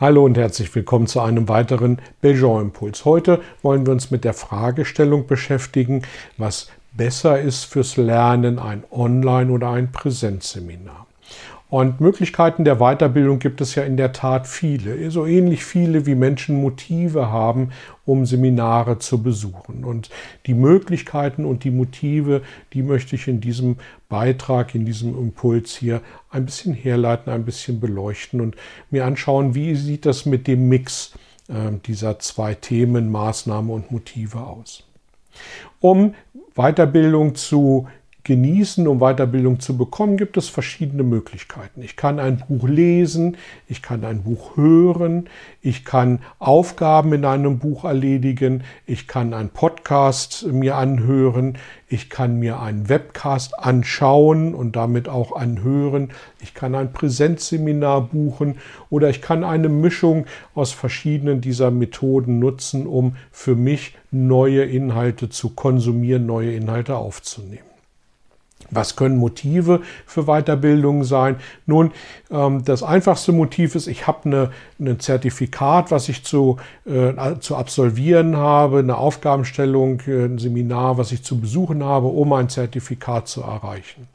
Hallo und herzlich willkommen zu einem weiteren Belgian Impuls. Heute wollen wir uns mit der Fragestellung beschäftigen, was besser ist fürs Lernen, ein Online- oder ein Präsenzseminar. Und Möglichkeiten der Weiterbildung gibt es ja in der Tat viele, so ähnlich viele wie Menschen Motive haben, um Seminare zu besuchen. Und die Möglichkeiten und die Motive, die möchte ich in diesem Beitrag, in diesem Impuls hier ein bisschen herleiten, ein bisschen beleuchten und mir anschauen, wie sieht das mit dem Mix äh, dieser zwei Themen, Maßnahme und Motive aus. Um Weiterbildung zu genießen, um Weiterbildung zu bekommen, gibt es verschiedene Möglichkeiten. Ich kann ein Buch lesen, ich kann ein Buch hören, ich kann Aufgaben in einem Buch erledigen, ich kann einen Podcast mir anhören, ich kann mir einen Webcast anschauen und damit auch anhören, ich kann ein Präsenzseminar buchen oder ich kann eine Mischung aus verschiedenen dieser Methoden nutzen, um für mich neue Inhalte zu konsumieren, neue Inhalte aufzunehmen. Was können Motive für Weiterbildung sein? Nun, ähm, das einfachste Motiv ist, ich habe ein Zertifikat, was ich zu, äh, zu absolvieren habe, eine Aufgabenstellung, äh, ein Seminar, was ich zu besuchen habe, um ein Zertifikat zu erreichen.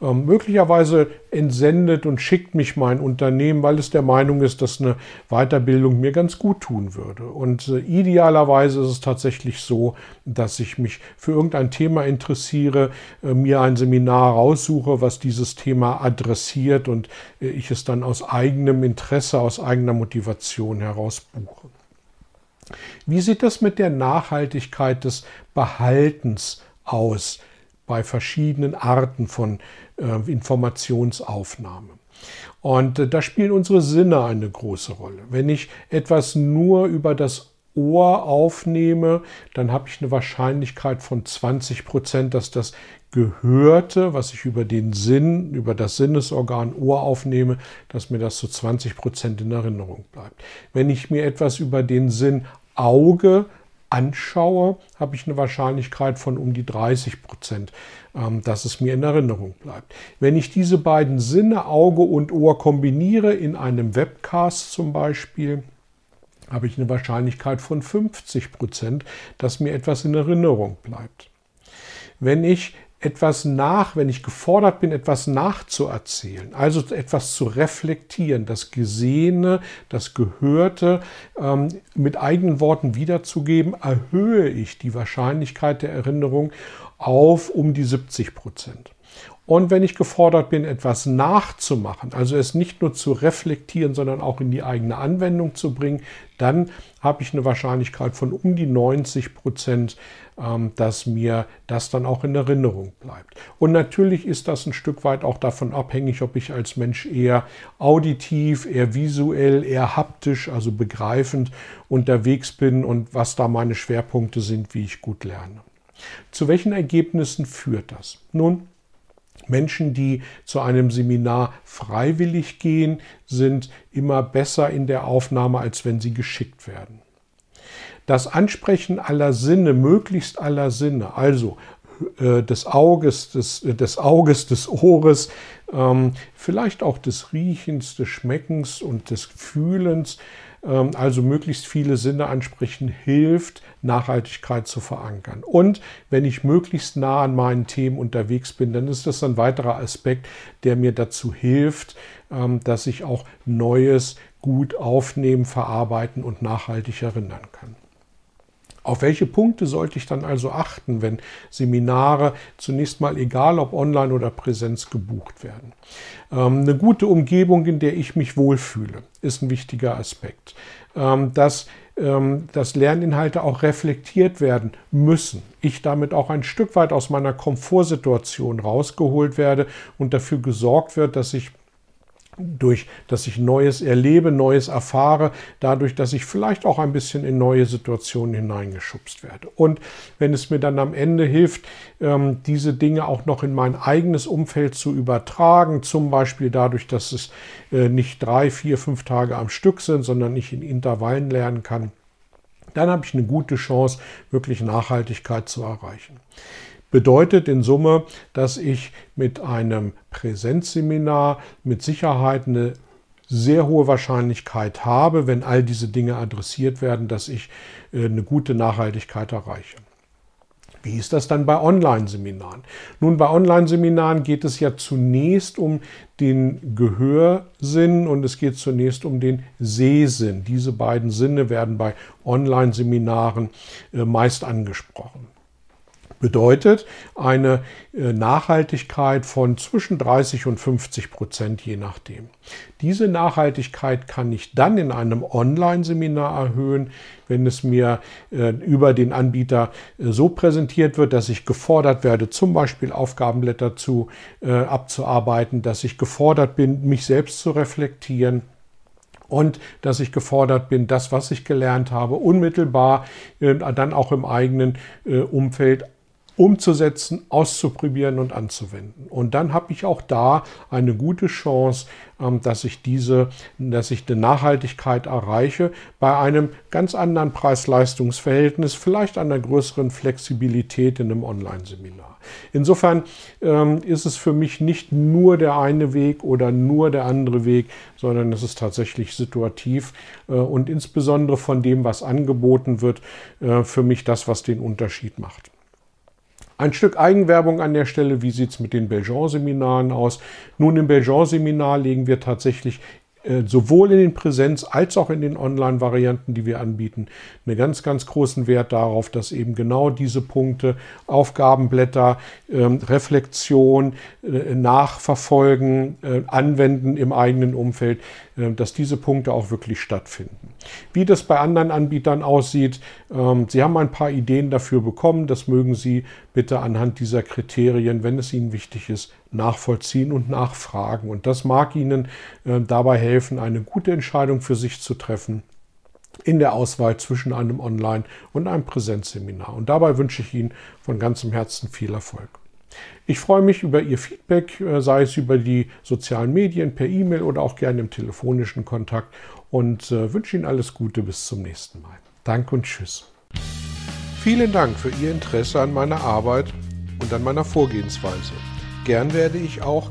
Ähm, möglicherweise entsendet und schickt mich mein Unternehmen, weil es der Meinung ist, dass eine Weiterbildung mir ganz gut tun würde. Und äh, idealerweise ist es tatsächlich so, dass ich mich für irgendein Thema interessiere, äh, mir ein Seminar raussuche, was dieses Thema adressiert und äh, ich es dann aus eigenem Interesse, aus eigener Motivation heraus buche. Wie sieht das mit der Nachhaltigkeit des Behaltens aus bei verschiedenen Arten von äh, Informationsaufnahme. Und äh, da spielen unsere Sinne eine große Rolle. Wenn ich etwas nur über das Ohr aufnehme, dann habe ich eine Wahrscheinlichkeit von 20 Prozent, dass das Gehörte, was ich über den Sinn, über das Sinnesorgan Ohr aufnehme, dass mir das zu 20 Prozent in Erinnerung bleibt. Wenn ich mir etwas über den Sinn Auge anschaue, habe ich eine Wahrscheinlichkeit von um die 30 Prozent, ähm, dass es mir in Erinnerung bleibt. Wenn ich diese beiden Sinne, Auge und Ohr, kombiniere in einem Webcast zum Beispiel, habe ich eine Wahrscheinlichkeit von 50 Prozent, dass mir etwas in Erinnerung bleibt. Wenn ich etwas nach, wenn ich gefordert bin, etwas nachzuerzählen, also etwas zu reflektieren, das Gesehene, das Gehörte ähm, mit eigenen Worten wiederzugeben, erhöhe ich die Wahrscheinlichkeit der Erinnerung auf um die 70 Prozent. Und wenn ich gefordert bin, etwas nachzumachen, also es nicht nur zu reflektieren, sondern auch in die eigene Anwendung zu bringen, dann habe ich eine Wahrscheinlichkeit von um die 90 Prozent, ähm, dass mir das dann auch in Erinnerung bleibt. Und natürlich ist das ein Stück weit auch davon abhängig, ob ich als Mensch eher auditiv, eher visuell, eher haptisch, also begreifend unterwegs bin und was da meine Schwerpunkte sind, wie ich gut lerne. Zu welchen Ergebnissen führt das? Nun, Menschen, die zu einem Seminar freiwillig gehen, sind immer besser in der Aufnahme, als wenn sie geschickt werden. Das Ansprechen aller Sinne, möglichst aller Sinne, also äh, des Auges, des, des Auges, des Ohres, ähm, vielleicht auch des Riechens, des Schmeckens und des Fühlens, also möglichst viele Sinne ansprechen, hilft, Nachhaltigkeit zu verankern. Und wenn ich möglichst nah an meinen Themen unterwegs bin, dann ist das ein weiterer Aspekt, der mir dazu hilft, ähm, dass ich auch Neues gut aufnehmen, verarbeiten und nachhaltig erinnern kann. Auf welche Punkte sollte ich dann also achten, wenn Seminare zunächst mal egal ob online oder Präsenz gebucht werden? Ähm, eine gute Umgebung, in der ich mich wohlfühle, ist ein wichtiger Aspekt. Ähm, dass, ähm, dass Lerninhalte auch reflektiert werden müssen. Ich damit auch ein Stück weit aus meiner Komfortsituation rausgeholt werde und dafür gesorgt wird, dass ich durch, dass ich Neues erlebe, Neues erfahre, dadurch, dass ich vielleicht auch ein bisschen in neue Situationen hineingeschubst werde. Und wenn es mir dann am Ende hilft, ähm, diese Dinge auch noch in mein eigenes Umfeld zu übertragen, zum Beispiel dadurch, dass es äh, nicht drei, vier, fünf Tage am Stück sind, sondern ich in Intervallen lernen kann, dann habe ich eine gute Chance, wirklich Nachhaltigkeit zu erreichen bedeutet in Summe, dass ich mit einem Präsenzseminar mit Sicherheit eine sehr hohe Wahrscheinlichkeit habe, wenn all diese Dinge adressiert werden, dass ich äh, eine gute Nachhaltigkeit erreiche. Wie ist das dann bei Online-Seminaren? Nun, bei Online-Seminaren geht es ja zunächst um den Gehörsinn und es geht zunächst um den Sehsinn. Diese beiden Sinne werden bei Online-Seminaren äh, meist angesprochen bedeutet eine äh, Nachhaltigkeit von zwischen 30 und 50 Prozent, je nachdem. Diese Nachhaltigkeit kann ich dann in einem Online-Seminar erhöhen, wenn es mir äh, über den Anbieter äh, so präsentiert wird, dass ich gefordert werde, zum Beispiel Aufgabenblätter zu, abzuarbeiten, dass ich gefordert bin, mich selbst zu reflektieren und dass ich gefordert bin, das, was ich gelernt habe, unmittelbar dann auch im eigenen Umfeld umzusetzen, auszuprobieren und anzuwenden. Und dann habe ich auch da eine gute Chance, ähm, dass ich diese, dass ich eine Nachhaltigkeit erreiche bei einem ganz anderen Preis-Leistungs-Verhältnis, vielleicht einer größeren Flexibilität in einem Online-Seminar. Insofern ähm, ist es für mich nicht nur der eine Weg oder nur der andere Weg, sondern es ist tatsächlich situativ äh, und insbesondere von dem, was angeboten wird, äh, für mich das, was den Unterschied macht. Ein Stück Eigenwerbung an der Stelle. Wie sieht es mit den Belgian-Seminaren aus? Nun, im Belgian-Seminar legen wir tatsächlich sowohl in den Präsenz- als auch in den Online-Varianten, die wir anbieten, einen ganz, ganz großen Wert darauf, dass eben genau diese Punkte, Aufgabenblätter, ähm, Reflexion, äh, Nachverfolgen, äh, Anwenden im eigenen Umfeld, dass diese Punkte auch wirklich stattfinden. Wie das bei anderen Anbietern aussieht, ähm, Sie haben ein paar Ideen dafür bekommen. Das mögen Sie bitte anhand dieser Kriterien, wenn es Ihnen wichtig ist, nachvollziehen und nachfragen. Und das mag Ihnen äh, dabei helfen, eine gute Entscheidung für sich zu treffen in der Auswahl zwischen einem Online- und einem Präsenzseminar. Und dabei wünsche ich Ihnen von ganzem Herzen viel Erfolg. Ich freue mich über Ihr Feedback, äh, sei es über die sozialen Medien, per E-Mail oder auch gerne im telefonischen Kontakt und äh, wünsche Ihnen alles Gute bis zum nächsten Mal. Danke und Tschüss. Vielen Dank für Ihr Interesse an meiner Arbeit und an meiner Vorgehensweise. Gern werde ich auch